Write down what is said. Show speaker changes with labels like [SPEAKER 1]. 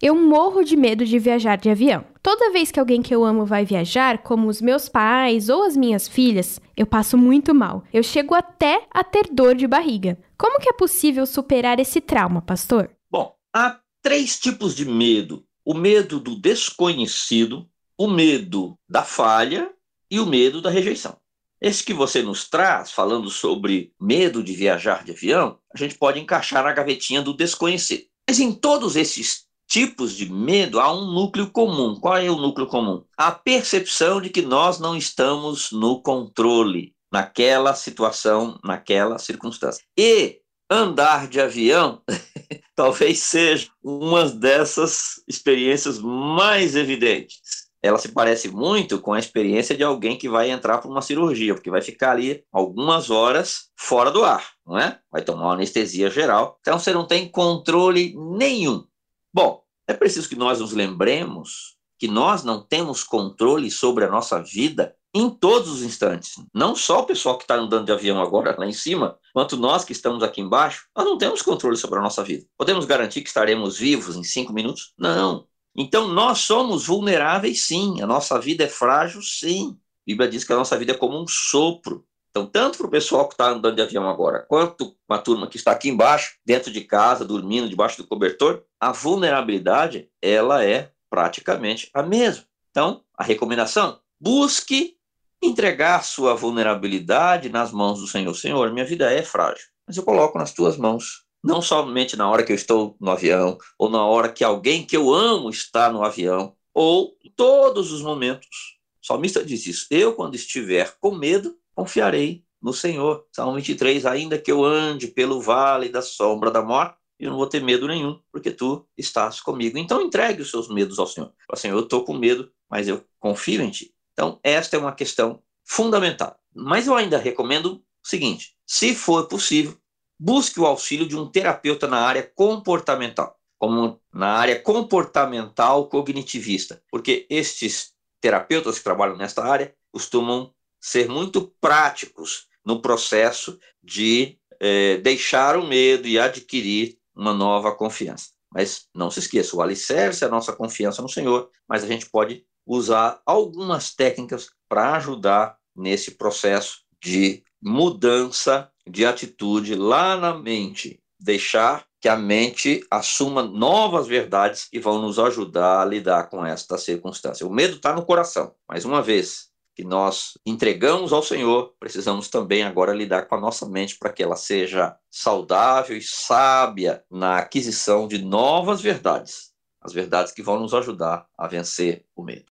[SPEAKER 1] Eu morro de medo de viajar de avião. Toda vez que alguém que eu amo vai viajar, como os meus pais ou as minhas filhas, eu passo muito mal. Eu chego até a ter dor de barriga. Como que é possível superar esse trauma, pastor?
[SPEAKER 2] Bom, há três tipos de medo: o medo do desconhecido, o medo da falha e o medo da rejeição. Esse que você nos traz, falando sobre medo de viajar de avião, a gente pode encaixar na gavetinha do desconhecido. Mas em todos esses tipos de medo, há um núcleo comum. Qual é o núcleo comum? A percepção de que nós não estamos no controle naquela situação, naquela circunstância. E andar de avião talvez seja uma dessas experiências mais evidentes. Ela se parece muito com a experiência de alguém que vai entrar para uma cirurgia, porque vai ficar ali algumas horas fora do ar, não é? Vai tomar uma anestesia geral. Então você não tem controle nenhum. Bom, é preciso que nós nos lembremos que nós não temos controle sobre a nossa vida em todos os instantes. Não só o pessoal que está andando de avião agora lá em cima, quanto nós que estamos aqui embaixo, nós não temos controle sobre a nossa vida. Podemos garantir que estaremos vivos em cinco minutos? Não. Então nós somos vulneráveis, sim. A nossa vida é frágil, sim. A Bíblia diz que a nossa vida é como um sopro. Então, tanto para o pessoal que está andando de avião agora, quanto a turma que está aqui embaixo, dentro de casa, dormindo debaixo do cobertor, a vulnerabilidade ela é praticamente a mesma. Então, a recomendação: busque entregar sua vulnerabilidade nas mãos do Senhor. Senhor, minha vida é frágil, mas eu coloco nas tuas mãos. Não somente na hora que eu estou no avião, ou na hora que alguém que eu amo está no avião, ou todos os momentos. O salmista diz isso. Eu, quando estiver com medo, confiarei no Senhor. Salmo 23, ainda que eu ande pelo vale da sombra da morte, eu não vou ter medo nenhum, porque tu estás comigo. Então entregue os seus medos ao Senhor. Fala, Senhor, eu estou com medo, mas eu confio em ti. Então, esta é uma questão fundamental. Mas eu ainda recomendo o seguinte: se for possível, busque o auxílio de um terapeuta na área comportamental, como na área comportamental cognitivista, porque estes terapeutas que trabalham nesta área costumam ser muito práticos no processo de é, deixar o medo e adquirir uma nova confiança. Mas não se esqueça, o alicerce é a nossa confiança no Senhor, mas a gente pode usar algumas técnicas para ajudar nesse processo de mudança de atitude lá na mente, deixar que a mente assuma novas verdades e vão nos ajudar a lidar com esta circunstância. O medo está no coração. Mais uma vez, que nós entregamos ao Senhor, precisamos também agora lidar com a nossa mente para que ela seja saudável e sábia na aquisição de novas verdades, as verdades que vão nos ajudar a vencer o medo.